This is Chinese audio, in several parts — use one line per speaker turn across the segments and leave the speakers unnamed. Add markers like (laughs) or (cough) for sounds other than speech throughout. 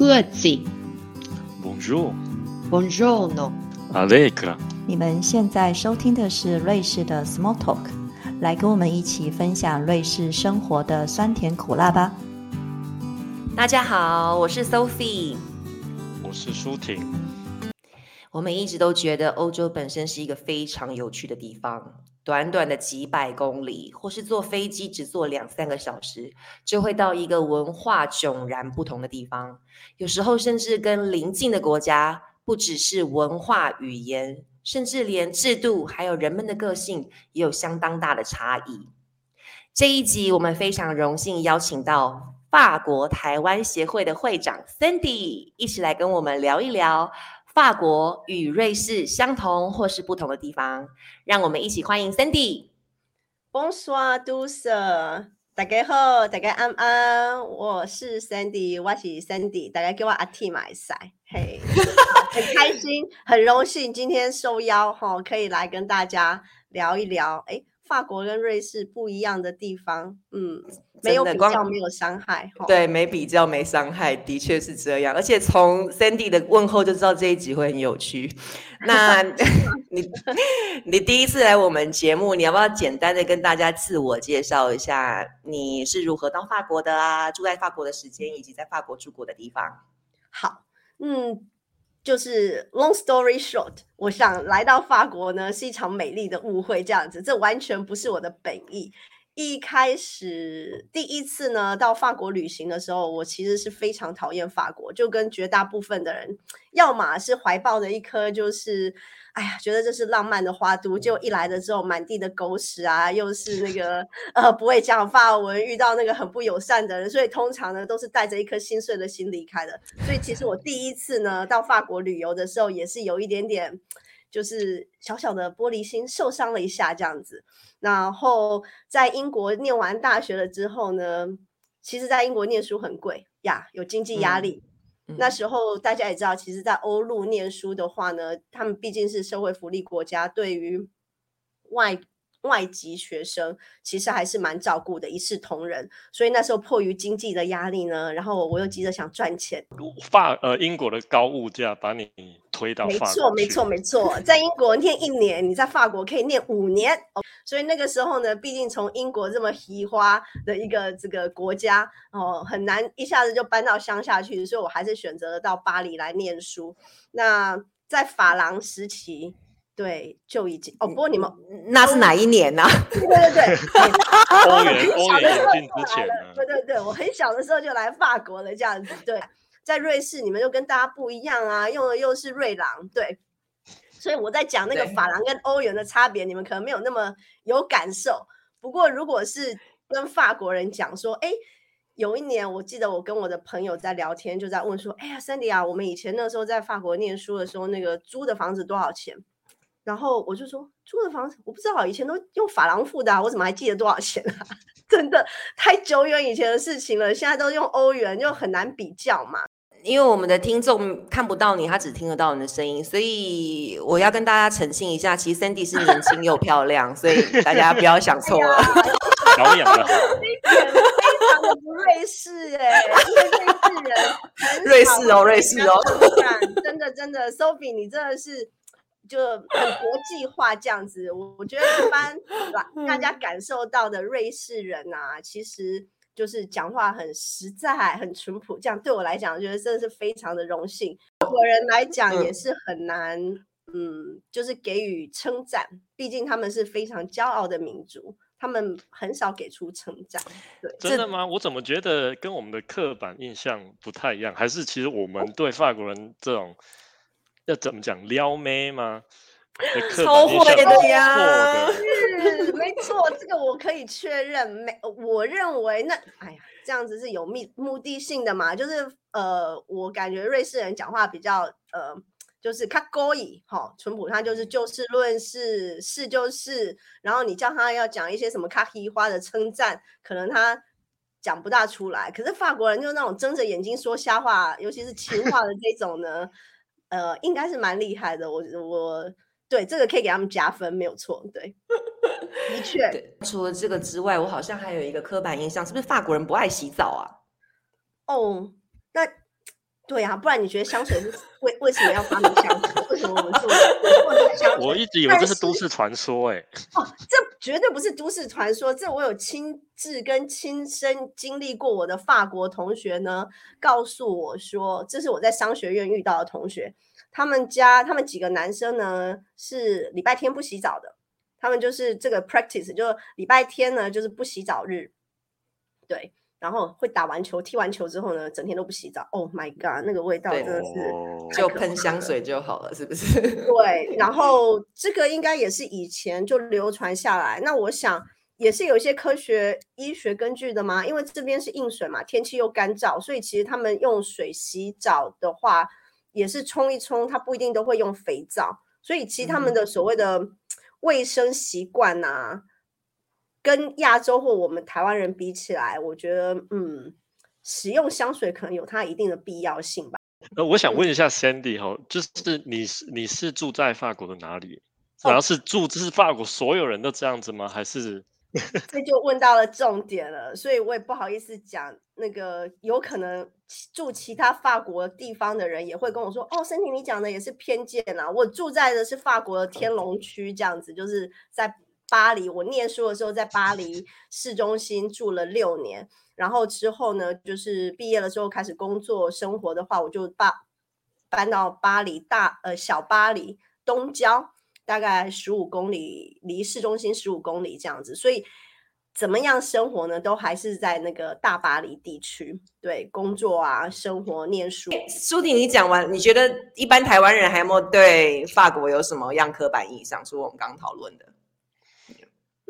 各自。
Bonjour,
Buongiorno。
Allegra。
你们现在收听的是瑞士的 Small Talk，来跟我们一起分享瑞士生活的酸甜苦辣吧。
大家好，我是 Sophie。
我是舒婷。
我们一直都觉得欧洲本身是一个非常有趣的地方，短短的几百公里，或是坐飞机只坐两三个小时，就会到一个文化迥然不同的地方。有时候甚至跟邻近的国家，不只是文化语言，甚至连制度还有人们的个性也有相当大的差异。这一集我们非常荣幸邀请到法国台湾协会的会长 Cindy 一起来跟我们聊一聊。法国与瑞士相同或是不同的地方，让我们一起欢迎 Sandy。
Bonsoir, tous！大家好，大家安安，我是 Sandy，我是 Sandy，大家叫我阿 T 买赛，嘿，很开心，很荣幸今天受邀哈，可以来跟大家聊一聊，哎，法国跟瑞士不一样的地方，嗯，没有比较，没有伤害，
对，没比较没伤害，的确是这样。而且从 Sandy 的问候就知道这一集会很有趣。那 (laughs) 你你第一次来我们节目，你要不要简单的跟大家自我介绍一下，你是如何到法国的啊？住在法国的时间，以及在法国住过的地方？
好，嗯。就是 long story short，我想来到法国呢是一场美丽的误会，这样子，这完全不是我的本意。一开始第一次呢到法国旅行的时候，我其实是非常讨厌法国，就跟绝大部分的人，要么是怀抱着一颗就是，哎呀，觉得这是浪漫的花都，就一来了之后满地的狗屎啊，又是那 (laughs) 个呃不会讲法文，遇到那个很不友善的人，所以通常呢都是带着一颗心碎的心离开的。所以其实我第一次呢到法国旅游的时候，也是有一点点。就是小小的玻璃心受伤了一下这样子，然后在英国念完大学了之后呢，其实，在英国念书很贵呀，有经济压力。那。时候大家也知道，其实，在欧陆念书的话呢，他们毕竟是社会福利国家，对于外外籍学生其实还是蛮照顾的，一视同仁。所以那时候迫于经济的压力呢，然后我又急着想赚钱。
法呃英国的高物价把你推到法
国，没错没错没错，在英国念一年，你在法国可以念五年。哦、所以那个时候呢，毕竟从英国这么奇花的一个这个国家哦，很难一下子就搬到乡下去，所以我还是选择了到巴黎来念书。那在法郎时期。对，就已经哦。不过你们
那是哪一年呢、(laughs) (laughs) 啊？
对对对，
欧元欧元引进之前
呢？对对对，我很小的时候就来法国了，这样子。对，在瑞士你们就跟大家不一样啊，用的又是瑞郎，对。所以我在讲那个法郎跟欧元的差别，你们可能没有那么有感受。不过如果是跟法国人讲说，哎。有一年，我记得我跟我的朋友在聊天，就在问说：“哎呀，Sandy 啊，我们以前那时候在法国念书的时候，那个租的房子多少钱？”然后我就说租的房子我不知道，以前都用法郎付的、啊，我怎么还记得多少钱啊？(laughs) 真的太久远以前的事情了，现在都用欧元，就很难比较嘛。
因为我们的听众看不到你，他只听得到你的声音，所以我要跟大家澄清一下，其实 Sandy 是年轻又漂亮，所以大家不要想错了。
保养的好，
非常的不瑞士哎、欸，因为瑞士人，
瑞士哦，瑞士哦，
真的真的，Sophie 你真的是。就很国际化这样子，我我觉得一般 (laughs) 大家感受到的瑞士人啊，其实就是讲话很实在、很淳朴，这样对我来讲，我觉得真的是非常的荣幸。法国人来讲也是很难，嗯，就是给予称赞，毕竟他们是非常骄傲的民族，他们很少给出称赞。对，
真的吗？我怎么觉得跟我们的刻板印象不太一样？还是其实我们对法国人这种？要怎么讲撩妹吗？(laughs)
超会的呀，(laughs)
是没错，这个我可以确认。没，我认为那，哎呀，这样子是有目目的性的嘛？就是呃，我感觉瑞士人讲话比较呃，就是他勾引哈，淳朴，他就是就事论事，事就是。然后你叫他要讲一些什么卡皮花的称赞，可能他讲不大出来。可是法国人就那种睁着眼睛说瞎话，尤其是情话的这种呢。呃，应该是蛮厉害的，我我对这个可以给他们加分，没有错，对，(laughs) 的确。
除了这个之外，我好像还有一个刻板印象，是不是法国人不爱洗澡啊？
哦，那对啊，不然你觉得香水是为为什么要发明香水？为什么我们做做这个香水？
我一直以为这是都市传说，哎，
哦，这绝对不是都市传说，这我有亲自跟亲身经历过。我的法国同学呢，告诉我说，这是我在商学院遇到的同学，他们家他们几个男生呢是礼拜天不洗澡的，他们就是这个 practice，就是礼拜天呢就是不洗澡日，对，然后会打完球、踢完球之后呢，整天都不洗澡。Oh my god，那个味道真的是。
哦
就喷香水就好了，是不是？(laughs)
对，然后这个应该也是以前就流传下来。那我想也是有一些科学医学根据的嘛，因为这边是硬水嘛，天气又干燥，所以其实他们用水洗澡的话，也是冲一冲，它不一定都会用肥皂，所以其实他们
嗯
的所谓的卫生习惯呐、跟亚洲或我们台湾人比起来，我觉得嗯，使用香水可能有它一定的必要性吧。
呃，我想问一下 Sandy 哈，就是你是你是住在法国的哪里？
哦
然后是住这是法国所有人都这样子吗？还是 (laughs)
这就问到了重点了，所以我也不好意思讲那个，有可能住其他法国地方的人也会跟我说，哦，森婷你讲的也是偏见啊，我住在的是法国的天龙区，这样子，就是在巴黎，我念书的时候在巴黎市中心住了六年，然后之后呢，就是毕业了之后开始工作生活的话，我就搬搬到巴黎大呃小巴黎东郊，大概十五公里，离市中心十五公里这样子，所以怎么样生活呢？都还是在那个大巴黎地区，对，工作啊、生活、念书。
苏婷，你讲完，你觉得一般台湾人还有没有对法国有什么样刻板印象？除我们刚刚讨论的，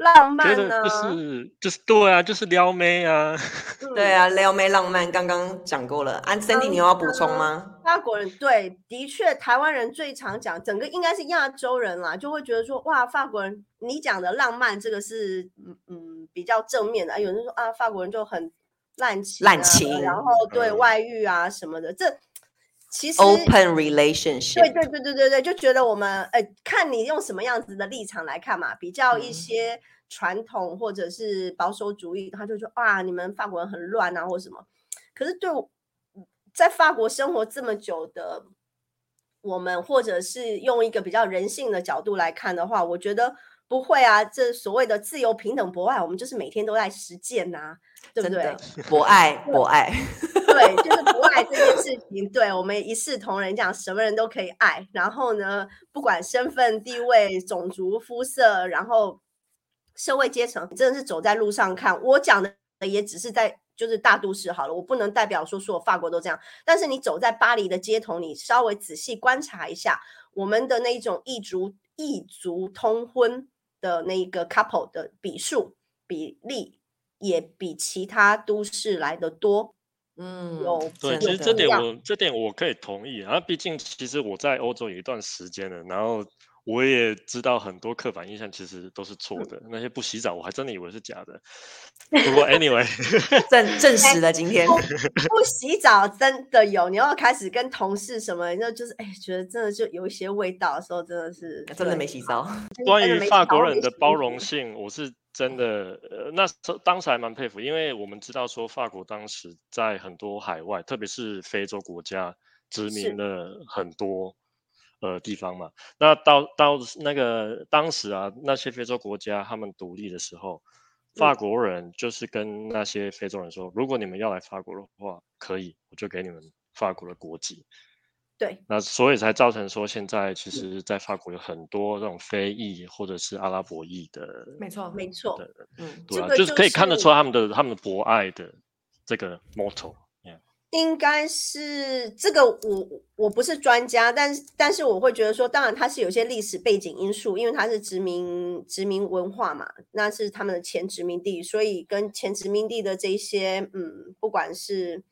浪漫呢？
就是就是对啊，就是撩妹啊？
嗯 (laughs)
对啊，撩妹浪漫刚刚讲过了。安、森 Cindy，你有要补充吗？
法国人对，的确，台湾人最常讲，整个应该是亚洲人啦，就会觉得说，哇，法国人，你讲的浪漫这个是，嗯嗯，比较正面的。啊有人说啊，法国人就很滥情、啊，
滥情
然后对
嗯
外遇啊什么的，这其实
Open relationship，
对对对对对对，就觉得我们呃，看你用什么样子的立场来看嘛，比较一
嗯
些传统或者是保守主义，他就说啊，你们法国人很乱啊，或什么。可是对我在法国生活这么久的我们，或者是用一个比较人性的角度来看的话，我觉得不会啊。这所谓的自由、平等、博爱，我们就是每天都在实践呐、对不对？(laughs)
博爱博爱，
对，(laughs) 就是博爱这件事情，对我们一视同仁，讲什么人都可以爱。然后呢，不管身份、地位、种族、肤色，然后社会阶层，真的是走在路上看。我讲的也只是在就是大都市好了，我不能代表说所有法国都这样。但是你走在巴黎的街头，你稍微仔细观察一下，我们的那一种异族异族通婚的那一个 couple 的比数比例，也比其他都市来的多。
嗯，
有
对，其实这点我这点我可以同意啊。毕竟其实我在欧洲有一段时间了，然后我也知道很多刻板印象其实都是错
嗯
的。那些不洗澡，我还真的以为是假的。(laughs) 不过 anyway，(laughs)
证证实了今天。(laughs)
不不洗澡真的有，你要开始跟同事什么，那就是哎，觉得真的就有一些味道的时候，真的是
真的
对
没洗澡，
关于法国人的包容性，我是真的，呃，那时候当时还蛮佩服，因为我们知道说法国当时在很多海外，特别是非洲国家殖民了很多呃地方嘛。那到到那个当时啊，那些非洲国家他们独立的时候，法
嗯
国人就是跟那些非洲人说，如果你们要来法国的话，可以，我就给你们法国的国籍。
对
那所以才造成说，现在
嗯
其实，在法国有很多这种非裔或者是阿拉伯裔的，
没错，
没错，
的
嗯，
对啊，
这个就
就是可以看得
是
出他们的他们的博爱的这个 motto。
应该是这个我我不是专家，但是但是我会觉得说，当然它是有些历史背景因素，因为它是殖民殖民文化嘛，那是他们的前殖民地，所以跟前殖民地的这些嗯，不管是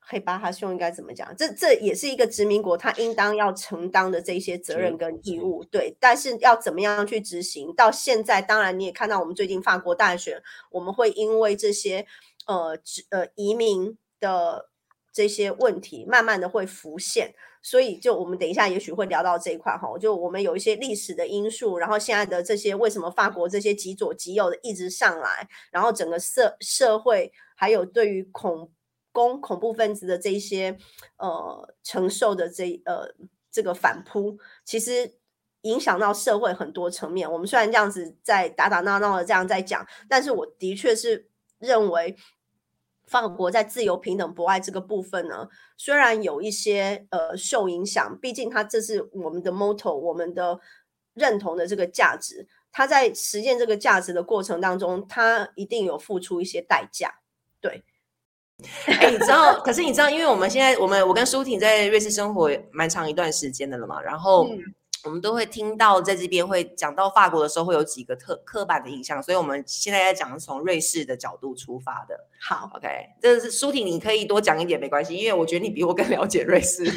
黑巴哈兄应该怎么讲，这这也是一个殖民国，他应当要承担的这些责任跟义务，对，但是要怎么样去执行？到现在，当然你也看到我们最近法国大选，我们会因为这些呃呃移民的这些问题，慢慢的会浮现。所以，就我们等一下也许会聊到这一块哈，就我们有一些历史的因素，然后现在的这些为什么法国这些极左极右的一直上来，然后整个社社会还有对于恐攻恐怖分子的这一些呃承受的这呃这个反扑，其实影响到社会很多层面。我们虽然这样子在打打闹闹的这样在讲，但是我的确是认为。法国在自由、平等、博爱这个部分呢，虽然有一些呃受影响，毕竟它这是我们的 motto，我们的认同的这个价值。它在实践这个价值的过程当中，它一定有付出一些代价。对，
哎，你知道？可是你知道，因为我们现在我们我跟舒婷在瑞士生活蛮长一段时间的了嘛，然后。我们都会听到，在这边会讲到法国的时候，会有几个特刻板的印象，所以我们现在在讲从瑞士的角度出发的。
好
，OK，这是舒婷，你可以多讲一点没关系，因为我觉得你比我更了解瑞士。(laughs)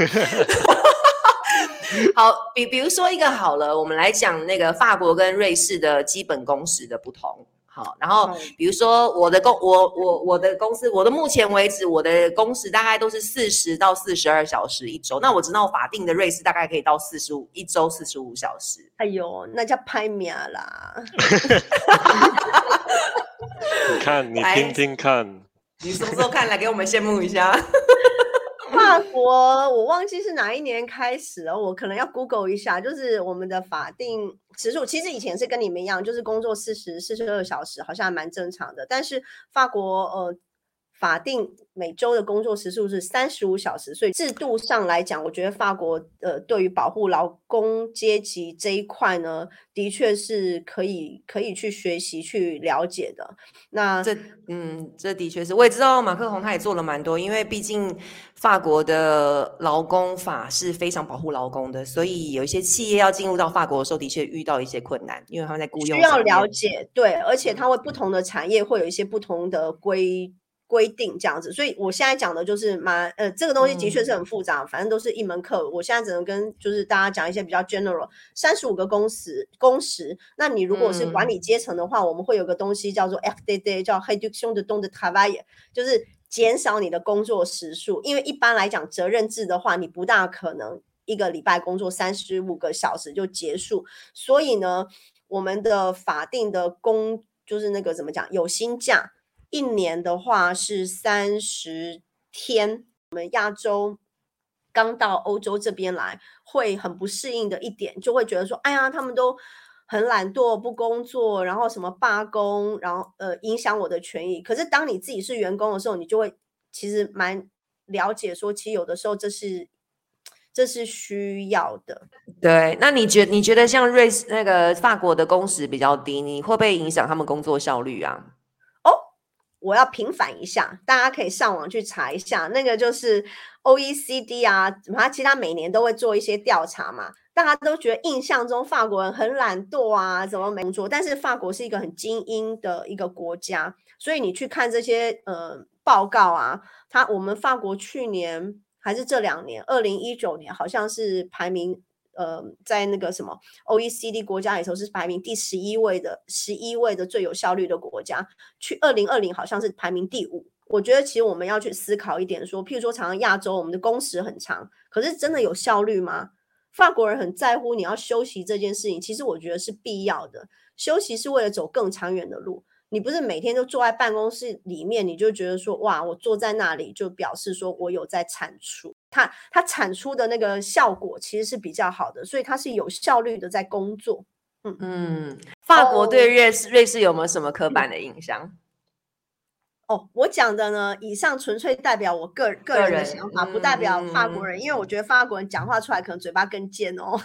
好，比比如说一个好了，我们来讲那个法国跟瑞士的基本工时的不同。好，然后比如说我的公我我我的公司，我的目前为止我的工时大概都是四十到四十二小时一周。那我知道法定的瑞士大概可以到四十五一周四十五小时。
哎呦，那叫拍秒啦！(laughs)
你看，你听听看，
你什么时候看，来给我们羡慕一下。
法国，我忘记是哪一年开始了，我可能要 Google 一下。就是我们的法定时数，其实以前是跟你们一样，就是工作四十四十二小时，好像还蛮正常的。但是法国，呃。法定每周的工作时数是三十五小时，所以制度上来讲，我觉得法国呃对于保护劳工阶级这一块呢，的确是可以可以去学习去了解的。那
这嗯，这的确是，我也知道马克宏他也做了蛮多，因为毕竟法国的劳工法是非常保护劳工的，所以有一些企业要进入到法国的时候，的确遇到一些困难，因为他们在雇佣
需要了解对，而且它会不同的产业会有一些不同的规。规定这样子，所以我现在讲的就是蛮呃，这个东西的确是很复杂，反正都是一门课。我现在只能跟就是大家讲一些比较 general，三十五个工时工时。那你如果是管理阶层的话，我们会有个东西叫做 f d day，叫 reduction de temps de travail，就是减少你的工作时数。因为一般来讲，责任制的话，你不大可能一个礼拜工作三十五个小时就结束。所以呢，我们的法定的工就是那个怎么讲，有薪假。一年的话是三十天。我们亚洲刚到欧洲这边来，会很不适应的一点，就会觉得说，哎呀，他们都很懒惰，不工作，然后什么罢工，然后呃影响我的权益。可是当你自己是员工的时候，你就会其实蛮了解说，其实有的时候这是这是需要的。
对，那你觉你觉得像瑞士那个法国的工时比较低，你会不会影响他们工作效率啊？
我要平反一下，大家可以上网去查一下，那个就是 O E C D 啊，它其他每年都会做一些调查嘛。大家都觉得印象中法国人很懒惰啊，怎么没工作？但是法国是一个很精英的一个国家，所以你去看这些呃报告啊，它我们法国去年还是这两年，二零一九年好像是排名。呃，在那个什么 OECD 国家里头是排名第十一位的，十一位的最有效率的国家。去二零二零好像是排名第五。我觉得其实我们要去思考一点，说，譬如说，常常亚洲我们的工时很长，可是真的有效率吗？法国人很在乎你要休息这件事情，其实我觉得是必要的。休息是为了走更长远的路。你不是每天都坐在办公室里面，你就觉得说哇，我坐在那里就表示说我有在产出，它它产出的那个效果其实是比较好的，所以它是有效率的在工作。
嗯嗯，法国对瑞士瑞士有没有什么刻板的印象？
哦，我讲的呢，以上纯粹代表我个个人的想法，不代表法国人，因为我觉得法国人讲话出来可能嘴巴更尖哦。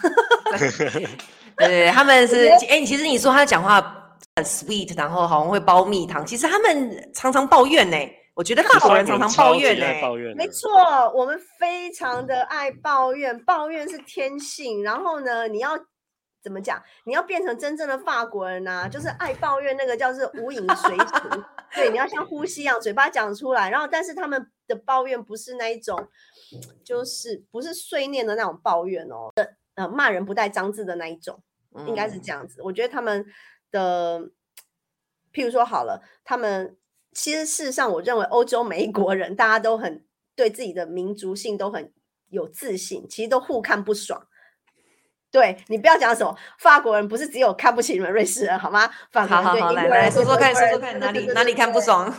(laughs)
对，他们是哎，其实你说他讲话。很 sweet，然后好像会包蜜糖。其实他们常常抱怨呢。我觉得法国人常常抱怨呢。
没错，我们非常的爱抱怨，抱怨是天性。然后呢，你要怎么讲？你要变成真正的法国人呢？就是爱抱怨，那个叫做无影随形。对，你要像呼吸一样，嘴巴讲出来。然后，但是他们的抱怨不是那一种，就是不是碎念的那种抱怨哦。呃，骂人不带脏字的那一种，应该是这样子。我觉得他们。的，譬如说好了，他们其实事实上，我认为欧洲每一国人，大家都很对自己的民族性都很有自信，其实都互看不爽。对你不要讲什么法国人不是只有看不起你们瑞士人好吗？法国
好好好，
人对英
来来
国人对
说说看，说说看哪里哪里看不？爽？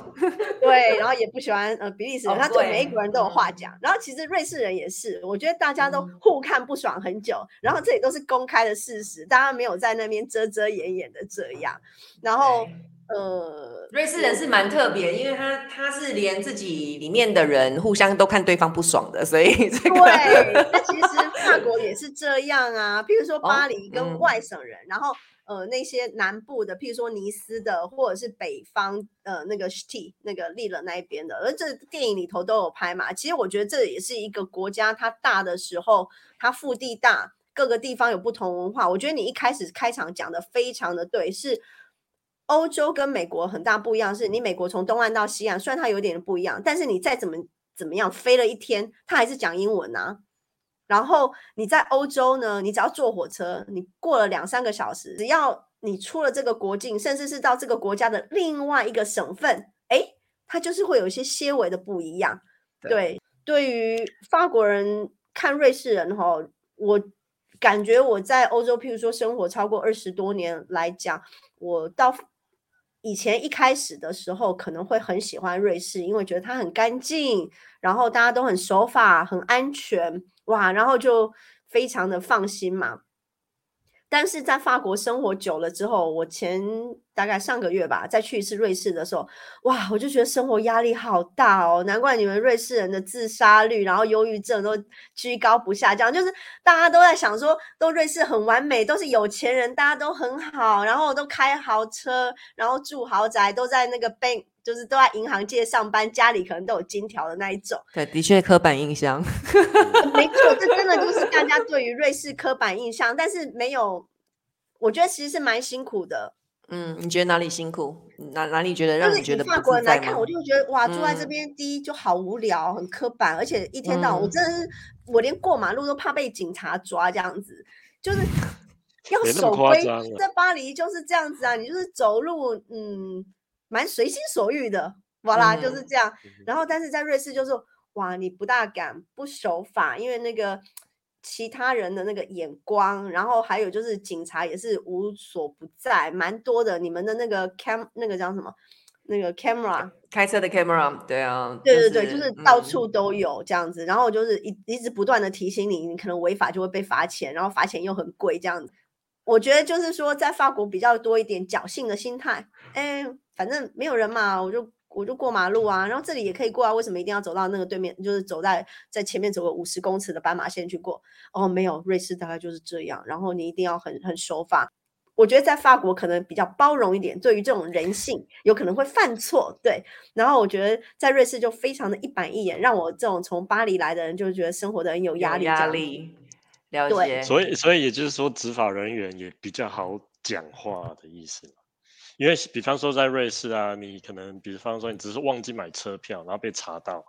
对然后也不喜欢呃比利时人，
哦
他对
对
每一国人都有话
嗯
讲。然后其实瑞士人也是，我觉得大家都
嗯
互看不爽很久，然后这里都是公开的事实，大家没有在那边遮遮掩掩的这样。然后
对
呃，
瑞士人是蛮特别，因为他他是连自己里面的人互相都看对方不爽的，所以 (laughs) 这个
对，那其实法国也是这样啊。譬如说巴黎跟
嗯
外省人，然后呃那些南部的，譬如说尼斯的，或者是北方呃那个 T 那个利勒那一边的，而这电影里头都有拍嘛。其实我觉得这也是一个国家，它大的时候，它腹地大，各个地方有不同文化。我觉得你一开始开场讲的非常的对，是。欧洲跟美国很大不一样，是你美国从东岸到西岸，虽然它有点不一样，但是你再怎么怎么样飞了一天，它还是讲英文啊。然后你在欧洲呢，你只要坐火车，你过了两三个小时，只要你出了这个国境，甚至是到这个国家的另外一个省份，哎，它就是会有一些些微的不一样。
对
对，对于法国人看瑞士人哈，我感觉我在欧洲，譬如说生活超过二十多年来讲，我到以前一开始的时候可能会很喜欢瑞士，因为觉得它很干净，然后大家都很守法、很安全，哇，然后就非常的放心嘛。但是在法国生活久了之后，我前大概上个月吧，再去一次瑞士的时候，哇，我就觉得生活压力好大哦，难怪你们瑞士人的自杀率，然后忧郁症都居高不下降，就是大家都在想说，都瑞士很完美，都是有钱人，大家都很好，然后都开豪车，然后住豪宅，都在那个 bank，就是都在银行界上班，家里可能都有金条的那一种。
对，的确刻板印象。(laughs)
没错，这真的就是大家对于瑞士刻板印象，但是没有，我觉得其实是蛮辛苦的。
嗯，你觉得哪里辛苦？哪哪里觉得让你觉得不
国人来看，我？就觉得哇，住在这
嗯
边第一就好无聊，很刻板，而且一天到晚，我
嗯
真的是我连过马路都怕被警察抓，这样子，就是 (laughs) 要
没那么
守规
夸张啊。
在巴黎就是这样子啊，你就是走路，嗯，蛮随心所欲的，哇啦，就是
嗯
这样。
嗯
然后，但是在瑞士就是哇，你不大敢不守法，因为那个其他人的那个眼光，然后还有就是警察也是无所不在，蛮多的。你们的那个 cam 那个叫什么？那个 camera，
开车的 camera，对啊，
对对对，就是到
嗯
处都有这样子。然后就是一一直不断的提醒你，你可能违法就会被罚钱，然后罚钱又很贵这样子。我觉得就是说，在法国比较多一点侥幸的心态，哎，反正没有人嘛，我就我就过马路啊，然后这里也可以过啊，为什么一定要走到那个对面，就是走在在前面走个五十公尺的斑马线去过？哦，没有，瑞士大概就是这样，然后你一定要很很守法。我觉得在法国可能比较包容一点，对于这种人性有可能会犯错，对。然后我觉得在瑞士就非常的一板一眼，让我这种从巴黎来的人就觉得生活的很有
有
压力，
压。力，了解。
所以，所以也就是说，执法人员也比较好讲话的意思嘛。因为比方说在瑞士啊，你可能比方说你只是忘记买车票，然后被查到，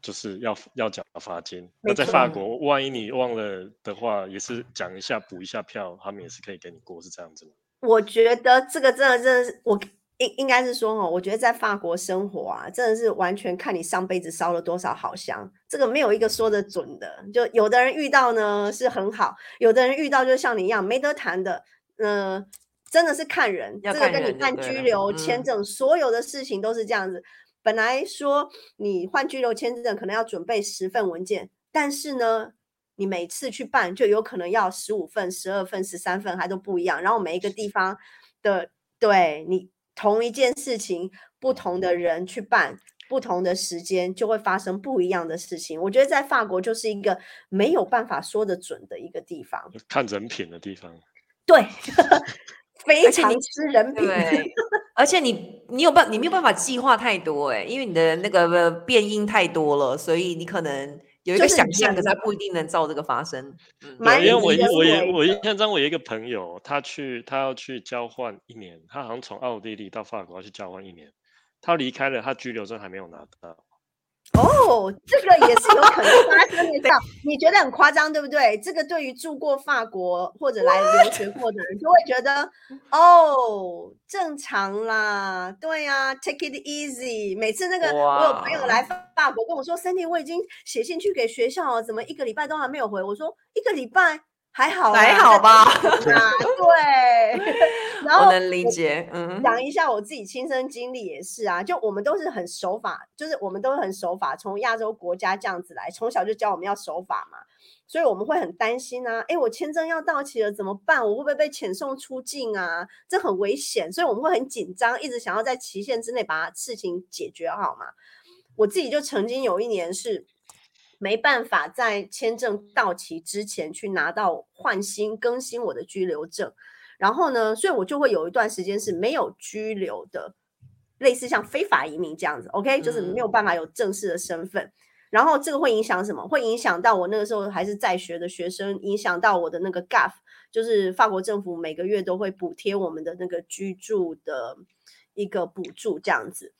就是要要缴罚金。那在法国，万一你忘了的话，也是讲一下补一下票，他们也是可以给你过，是这样子吗？
我觉得这个真的真的是我应应该是说哦，我觉得在法国生活啊，真的是完全看你上辈子烧了多少好香，这个没有一个说的准的。就有的人遇到呢是很好，有的人遇到就像你一样没得谈的，呃，真的是看人，
要
这个跟你办
对了
居留、签
嗯
证，所有的事情都是这样子。本来说你换居留签证可能要准备十份文件，但是呢，你每次去办就有可能要十五份、十二份、十三份，还都不一样。然后每一个地方的对你同一件事情，不同的人去办，不同的时间就会发生不一样的事情。我觉得在法国就是一个没有办法说得准的一个地方，
看人品的地方。
对，(laughs) 非
而且你
常吃人品。
对，(laughs) 而且你你有办你没有办法计划太多哎，因为你的那个呃变音太多了，所以你可能有一个想象，可
人
是它不一定能照这个发生。嗯，
对，因为我我也我印象中我有一个朋友，他去他要去交换一年，他好像从奥地利到法国要去交换一年，他离开了，他居留证还没有拿到。
哦，这个也是有可能发生的。(laughs) 你觉得很夸张，对不对？这个对于住过法国或者来留学过的人，就会觉得哦，正常啦，对呀、，take it easy。每次那个我有朋友来法国跟我说，Cindy，我已经写信去给学校了，怎么一个礼拜都还没有回？我说一个礼拜还好啦
还好吧？
啊，对。(laughs) 然后
我能理解，嗯，
讲一下我自己亲身经历也是啊，就我们都是很守法，就是我们都是很守法，从亚洲国家这样子来，从小就教我们要守法嘛，所以我们会很担心啊，诶，我签证要到期了怎么办？我会不会被遣送出境啊？这很危险，所以我们会很紧张，一直想要在期限之内把事情解决好嘛。我自己就曾经有一年是没办法在签证到期之前去拿到换新更新我的居留证。然后呢，所以我就会有一段时间是没有居留的，类似像非法移民这样子，OK，就是没有办法有正式的身份。然后这个会影响什么？会影响到我那个时候还是在学的学生，影响到我的那个 GAF，就是法国政府每个月都会补贴我们的那个居住的一个补助，这样子。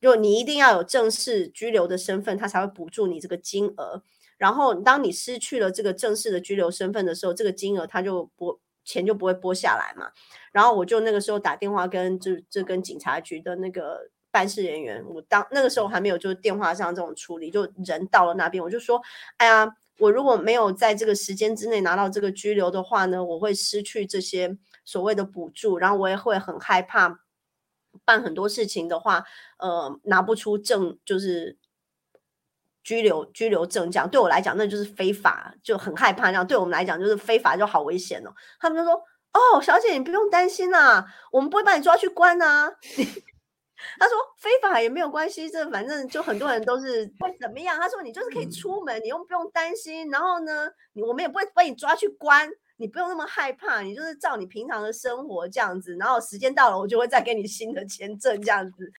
就你一定要有正式居留的身份，他才会补助你这个金额。然后当你失去了这个正式的居留身份的时候，这个金额他就不。钱就不会拨下来嘛，然后我就那个时候打电话跟这这跟警察局的那个办事人员，我当那个时候还没有就是电话上这种处理，就人到了那边，我就说，哎呀，我如果没有在这个时间之内拿到这个居留的话呢，我会失去这些所谓的补助，然后我也会很害怕办很多事情的话，呃，拿不出证就是。拘留拘留证这样对我来讲那就是非法，就很害怕。这样对我们来讲就是非法，就好危险哦。他们就说：“哦，小姐你不用担心啦，我们不会把你抓去关啊。(laughs) ”他说：“非法也没有关系，这反正就很多人都是 (laughs) 会怎么样。”他说：“你就是可以出门，你又不用担心。然后呢，我们也不会把你抓去关，你不用那么害怕，你就是照你平常的生活这样子。然后时间到了，我就会再给你新的签证这样子。”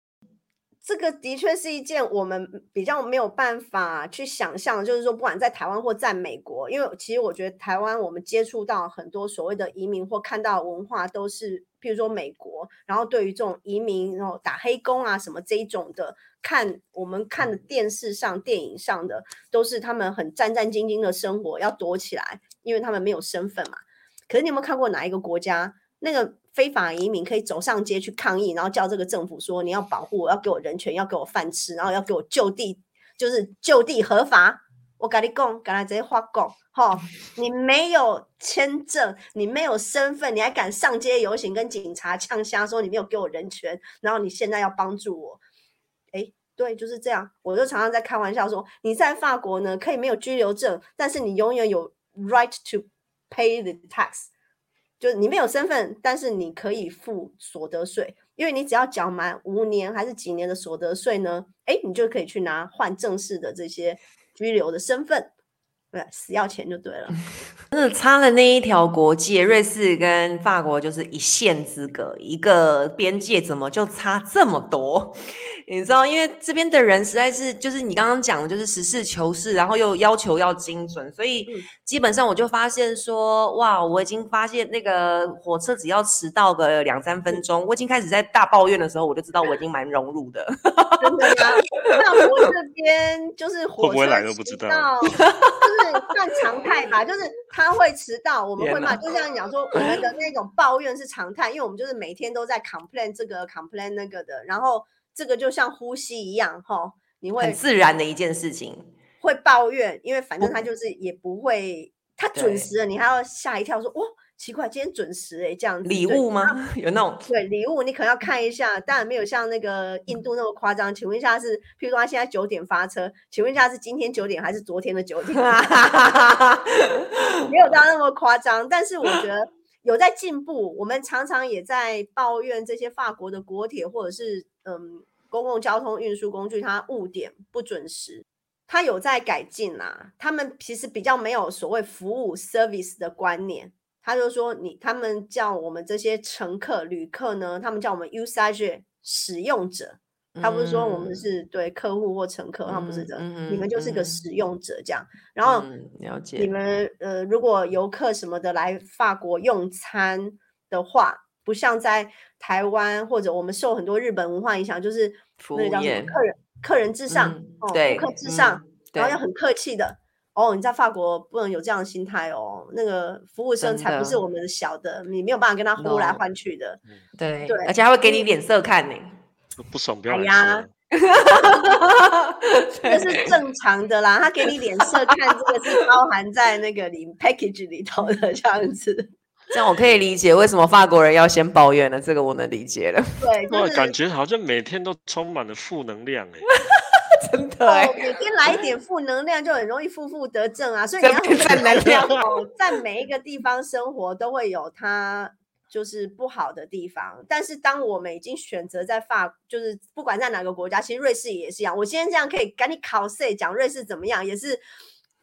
这个的确是一件我们比较没有办法去想象，就是说，不管在台湾或在美国，因为其实我觉得台湾我们接触到很多所谓的移民或看到文化，都是譬如说美国，然后对于这种移民然后打黑工啊什么这一种的，看我们看的电视上、电影上的，都是他们很战战兢兢的生活，要躲起来，因为他们没有身份嘛。可是你有没有看过哪一个国家那个？非法移民可以走上街去抗议，然后叫这个政府说你要保护我，要给我人权，要给我饭吃，然后要给我就地，就是就地合法。我跟你讲，刚才这些话讲，哈，你没有签证，你没有身份，你还敢上街游行，跟警察呛瞎说你没有给我人权，然后你现在要帮助我？哎，对，就是这样。我就常常在开玩笑说，你在法国呢，可以没有居留证，但是你永远有 right to pay the tax。就是你没有身份，但是你可以付所得税，因为你只要缴满五年还是几年的所得税呢，哎，你就可以去拿换正式的这些居留的身份。对，死要钱就对了。(laughs)
真的差了那一条国界，瑞士跟法国就是一线之隔，一个边界怎么就差这么多？你知道，因为这边的人实在是就是你刚刚讲的，就是实事求是，然后又要求要精准，所以基本上我就发现说，哇，我已经发现那个火车只要迟到个两三分钟，我已经开始在大抱怨的时候，我就知道我已经蛮融入的。(laughs)
真的吗？那我这边就是火车迟到。算常态吧，就是他会迟到，我们会骂，就这样讲说我们的那种抱怨是常态，因为我们就是每天都在 complain 这个 complain 那个的，然后这个就像呼吸一样，哈，你会
很自然的一件事情，
会抱怨，因为反正他就是也不会，他准时了，你还要吓一跳说哇。奇怪，今天准时哎，这样子
礼物吗？有那种
对礼物，你可能要看一下。当然没有像那个印度那么夸张。请问一下，是譬如说他现在九点发车，请问一下是今天九点还是昨天的九点？(laughs) 没有到那么夸张，但是我觉得有在进步。我们常常也在抱怨这些法国的国铁或者是嗯公共交通运输工具它误点不准时，它有在改进啦。他们其实比较没有所谓服务 service 的观念。他就说：“你他们叫我们这些乘客、旅客呢？他们叫我们 usager 使用者。他不是说我们是对客户或乘客，他不是的。你们就是个使用者这样。然后
了解
你们呃，如果游客什么的来法国用餐的话，不像在台湾或者我们受很多日本文化影响，就是那个叫什么客人客人至上哦，顾客至上，然后要很客气的。”哦，你在法国不能有这样的心态哦。那个服务生才不是我们的小的，你没有办法跟他呼来唤去的。
对对，而且还会给你脸色看呢。
不爽不要
来呀，(laughs) 这是正常的啦。他给你脸色看，这个是包含在那个里 package 里头的这样子。(laughs)
这样我可以理解为什么法国人要先抱怨了，这个我能理解了。
对，
哇，
就是
感觉好像每天都充满了负能量哎。(laughs)
真的欸
哦，每天来一点负能量，就很容易负负得正啊。所以你要
边正能量
哦，在每一个地方生活都会有它就是不好的地方。但是当我们已经选择在法，就是不管在哪个国家，其实瑞士也是一样。我今天这样可以赶紧考试讲瑞士怎么样，也是。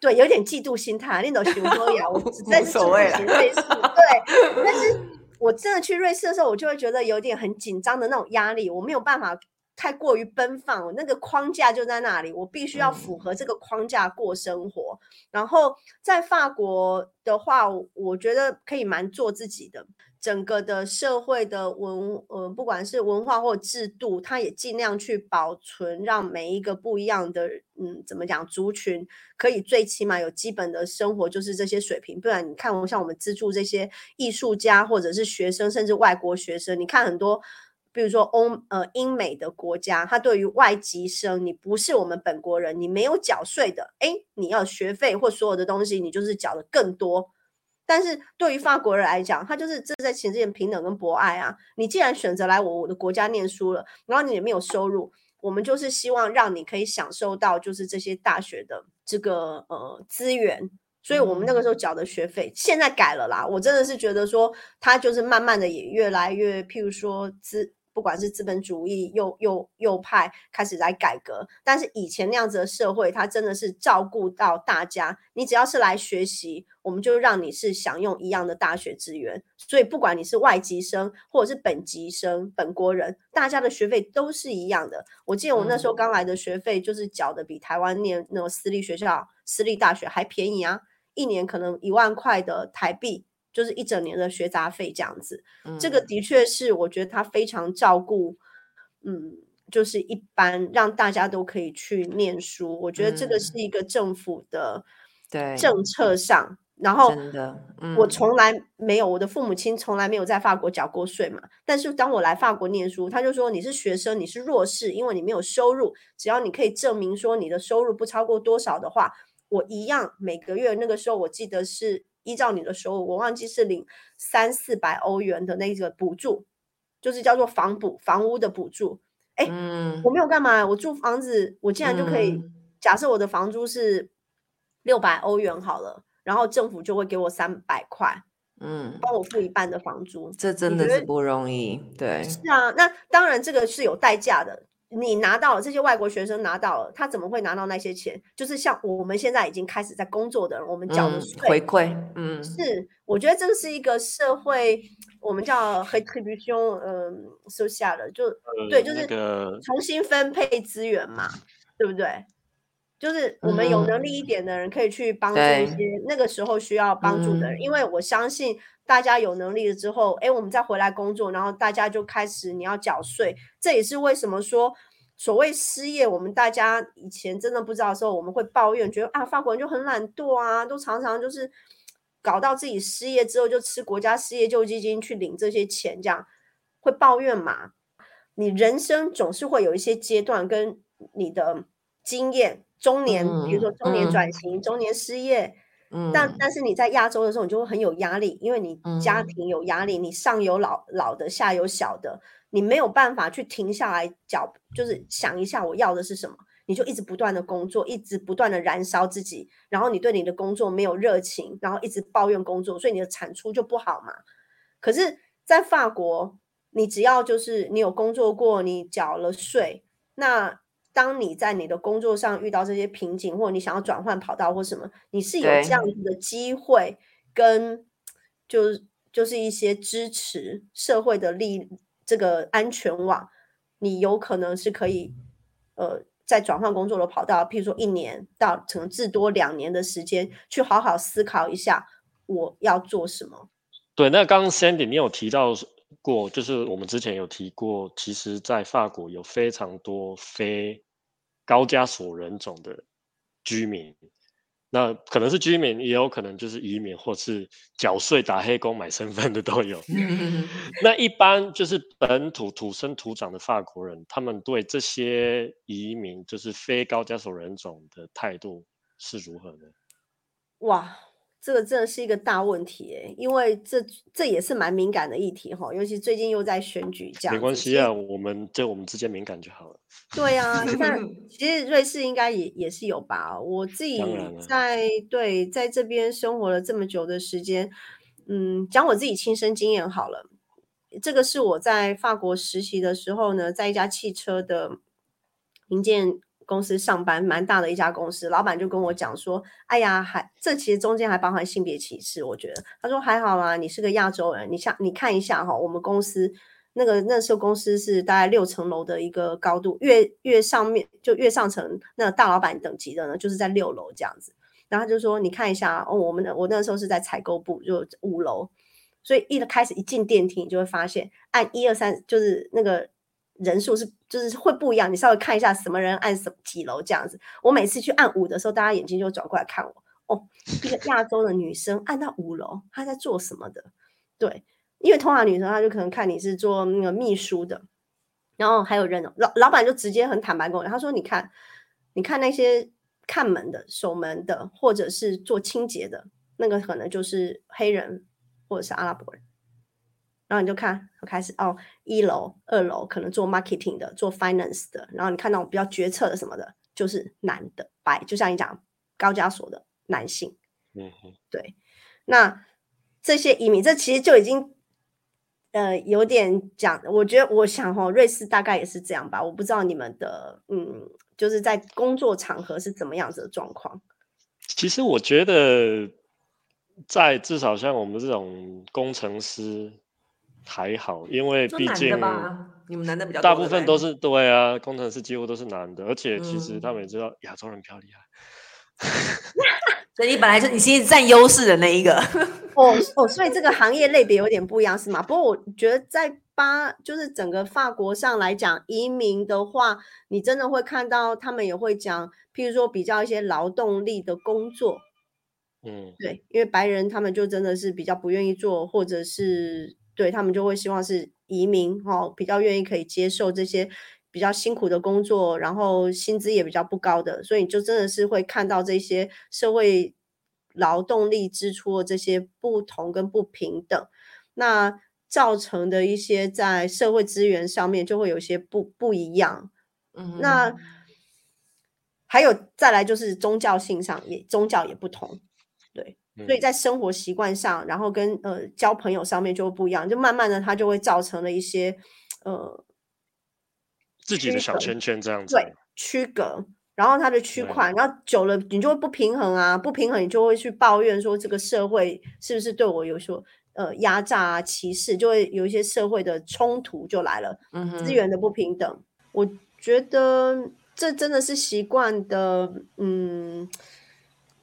对，有点嫉妒心态，那种熊多呀，我只在是
无所谓
去不起瑞士。对，但是我真的去瑞士的时候，我就会觉得有点很紧张的那种压力，我没有办法太过于奔放，我那个框架就在那里，我必须要符合这个框架过生活。然后在法国的话，我觉得可以蛮做自己的。整个的社会的文呃，不管是文化或制度，它也尽量去保存，让每一个不一样的嗯，怎么讲族群可以最起码有基本的生活，就是这些水平。不然你看，我像我们资助这些艺术家或者是学生，甚至外国学生，你看很多。比如说欧呃英美的国家，它对于外籍生，你不是我们本国人，你没有缴税的，哎，你要学费或所有的东西，你就是缴的更多。但是对于法国人来讲，他就是这在前进平等跟博爱啊。你既然选择来我我的国家念书了，然后你也没有收入，我们就是希望让你可以享受到就是这些大学的这个呃资源。所以我们那个时候缴的学费，现在改了啦。我真的是觉得说，他就是慢慢的也越来越，譬如说资。不管是资本主义右右右派开始来改革，但是以前那样子的社会，它真的是照顾到大家。你只要是来学习，我们就让你是享用一样的大学资源。所以不管你是外籍生或者是本籍生、本国人，大家的学费都是一样的。我记得我那时候刚来的学费就是缴的比台湾念那种私立学校、私立大学还便宜啊，一年可能一万块的台币。就是一整年的学杂费这样子，这个的确是我觉得他非常照顾，嗯，就是一般让大家都可以去念书。我觉得这个是一个政府的
对
政策上，然后
真的，
我从来没有我的父母亲从来没有在法国缴过税嘛。但是当我来法国念书，他就说你是学生，你是弱势，因为你没有收入，只要你可以证明说你的收入不超过多少的话，我一样每个月那个时候我记得是。依照你的收入，我忘记是领三四百欧元的那个补助，就是叫做房补房屋的补助。哎，我没有干嘛，我住房子，我竟然就可以。假设我的房租是六百欧元好了，然后政府就会给我三百块，嗯，帮我付一半的房租。
这真的是不容易，对。
是啊，那当然这个是有代价的。你拿到了这些外国学生拿到了，他怎么会拿到那些钱？就是像我们现在已经开始在工作的人，我们缴的税
回馈，嗯，
是，我觉得这个是一个社会，我们叫 retribution，嗯，social 就对，就是重新分配资源嘛，对不对？就是我们有能力一点的人可以去帮助一些那个时候需要帮助的人，因为我相信大家有能力了之后，哎，我们再回来工作，然后大家就开始你要缴税，这也是为什么说所谓失业，我们大家以前真的不知道的时候，我们会抱怨，觉得啊，法国人就很懒惰啊，都常常就是搞到自己失业之后就吃国家失业救济金去领这些钱，这样会抱怨嘛？你人生总是会有一些阶段跟你的经验。中年，比如说中年转型、中年失业，但但是你在亚洲的时候，你就会很有压力，因为你家庭有压力，你上有老老的，下有小的，你没有办法去停下来，脚就是想一下我要的是什么，你就一直不断的工作，一直不断的燃烧自己，然后你对你的工作没有热情，然后一直抱怨工作，所以你的产出就不好嘛。可是，在法国，你只要就是你有工作过，你缴了税，那。当你在你的工作上遇到这些瓶颈，或者你想要转换跑道或什么，你是有这样子的机会，跟就是就是一些支持社会的力，这个安全网，你有可能是可以，呃，在转换工作的跑道，譬如说一年到可能至多两年的时间，去好好思考一下我要做什么。
对，那刚刚 Sandy 你有提到过，就是我们之前有提过，其实，在法国有非常多非高加索人种的居民，那可能是居民，也有可能就是移民，或是缴税打黑工买身份的都有。(laughs) 那一般就是本土土生土长的法国人，他们对这些移民，就是非高加索人种的态度是如何呢？
哇！这个真的是一个大问题诶，因为这这也是蛮敏感的议题哈，尤其最近又在选举这样。
没关系啊，我们就我们之间敏感就好了。
对啊，你看，其实瑞士应该也也是有吧？我自己在对在这边生活了这么久的时间，嗯，讲我自己亲身经验好了。这个是我在法国实习的时候呢，在一家汽车的零件。公司上班蛮大的一家公司，老板就跟我讲说：“哎呀，还这其实中间还包含性别歧视。”我觉得他说还好啦，你是个亚洲人，你像你看一下哈，我们公司那个那时候公司是大概六层楼的一个高度，越越上面就越上层，那大老板等级的呢，就是在六楼这样子。然后他就说：“你看一下哦，我们的我那时候是在采购部，就五楼，所以一开始一进电梯，你就会发现按一二三就是那个。”人数是就是会不一样，你稍微看一下什么人按什么几楼这样子。我每次去按五的时候，大家眼睛就转过来看我。哦，一个亚洲的女生按到五楼，她在做什么的？对，因为通常女生她就可能看你是做那个秘书的，然后还有人老老板就直接很坦白跟我，他说：“你看，你看那些看门的、守门的，或者是做清洁的，那个可能就是黑人或者是阿拉伯人。”然后你就看，开始哦，一楼、二楼可能做 marketing 的，做 finance 的，然后你看到比较决策的什么的，就是男的白，就像你讲高加索的男性，嗯哼，对。那这些移民，这其实就已经呃有点讲，我觉得我想哈，瑞士大概也是这样吧，我不知道你们的嗯，就是在工作场合是怎么样子的状况。
其实我觉得，在至少像我们这种工程师。还好，因为毕竟
你们男的比较
大部分都是对啊，工程师几乎都是男的，而且其实他们也知道亚洲人比较厉害，(laughs)
所以你本来是你其实占优势的那一个。(laughs)
哦哦，所以这个行业类别有点不一样是吗？不过我觉得在巴就是整个法国上来讲，移民的话，你真的会看到他们也会讲，譬如说比较一些劳动力的工作，嗯，对，因为白人他们就真的是比较不愿意做，或者是。对他们就会希望是移民哈，比较愿意可以接受这些比较辛苦的工作，然后薪资也比较不高的，所以你就真的是会看到这些社会劳动力支出的这些不同跟不平等，那造成的一些在社会资源上面就会有些不不一样。嗯，那还有再来就是宗教性上也宗教也不同，对。所以在生活习惯上，然后跟呃交朋友上面就会不一样，就慢慢的他就会造成了一些呃
自己的小圈圈这样子，
对区隔，然后他的区块，然后久了你就会不平衡啊，不平衡你就会去抱怨说这个社会是不是对我有所呃压榨啊歧视，就会有一些社会的冲突就来了，资源的不平等，我觉得这真的是习惯的，嗯。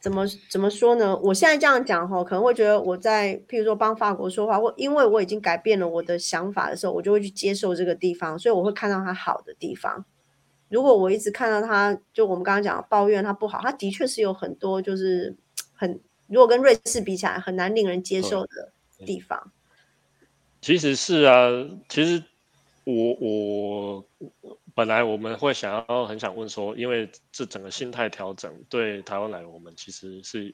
怎么怎么说呢？我现在这样讲哈，可能会觉得我在譬如说帮法国说话，或因为我已经改变了我的想法的时候，我就会去接受这个地方，所以我会看到它好的地方。如果我一直看到它，就我们刚刚讲抱怨它不好，它的确是有很多就是很，如果跟瑞士比起来，很难令人接受的地方。
其实是啊，其实我我。本来我们会想要很想问说，因为这整个心态调整对台湾来，我们其实是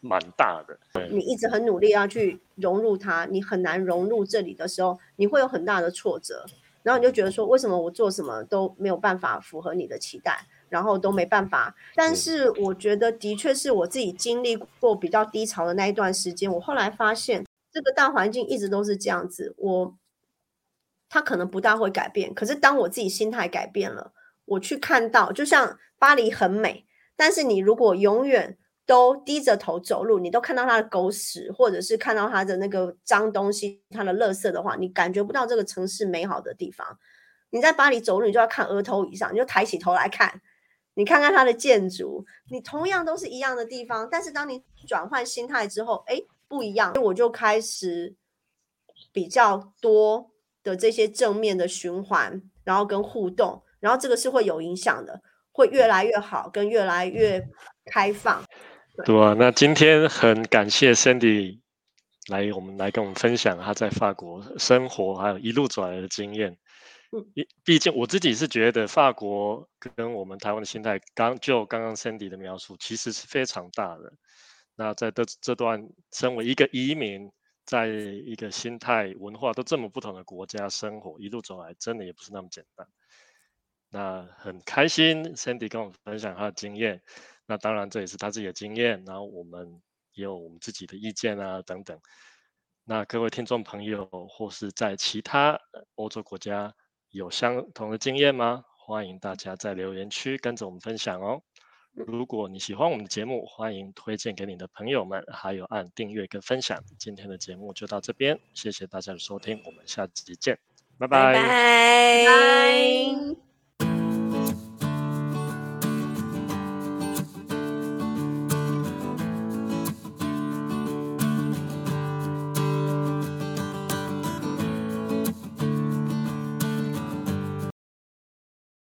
蛮大的。
你一直很努力要去融入它，你很难融入这里的时候，你会有很大的挫折，然后你就觉得说，为什么我做什么都没有办法符合你的期待，然后都没办法。但是我觉得的确是我自己经历过比较低潮的那一段时间，我后来发现这个大环境一直都是这样子，我。他可能不大会改变，可是当我自己心态改变了，我去看到，就像巴黎很美，但是你如果永远都低着头走路，你都看到它的狗屎，或者是看到它的那个脏东西、它的垃圾的话，你感觉不到这个城市美好的地方。你在巴黎走路，你就要看额头以上，你就抬起头来看，你看看它的建筑，你同样都是一样的地方，但是当你转换心态之后，哎，不一样，我就开始比较多。的这些正面的循环，然后跟互动，然后这个是会有影响的，会越来越好，跟越来越开放。
对啊，那今天很感谢 Sandy 来我们来跟我们分享他在法国生活，还有一路走来的经验。毕竟我自己是觉得法国跟我们台湾的心态，刚就刚刚 Sandy 的描述，其实是非常大的。那在这这段身为一个移民，在一个心态文化都这么不同的国家生活，一路走来，真的也不是那么简单。那很开心，Sandy 跟我们分享他的经验。那当然这也是他自己的经验，然后我们也有我们自己的意见啊等等。那各位听众朋友，或是在其他欧洲国家有相同的经验吗？欢迎大家在留言区跟着我们分享哦。如果你喜欢我们的节目，欢迎推荐给你的朋友们，还有按订阅跟分享。今天的节目就到这边，谢谢大家的收听，我们下集见，拜
拜
拜。
拜。
拜。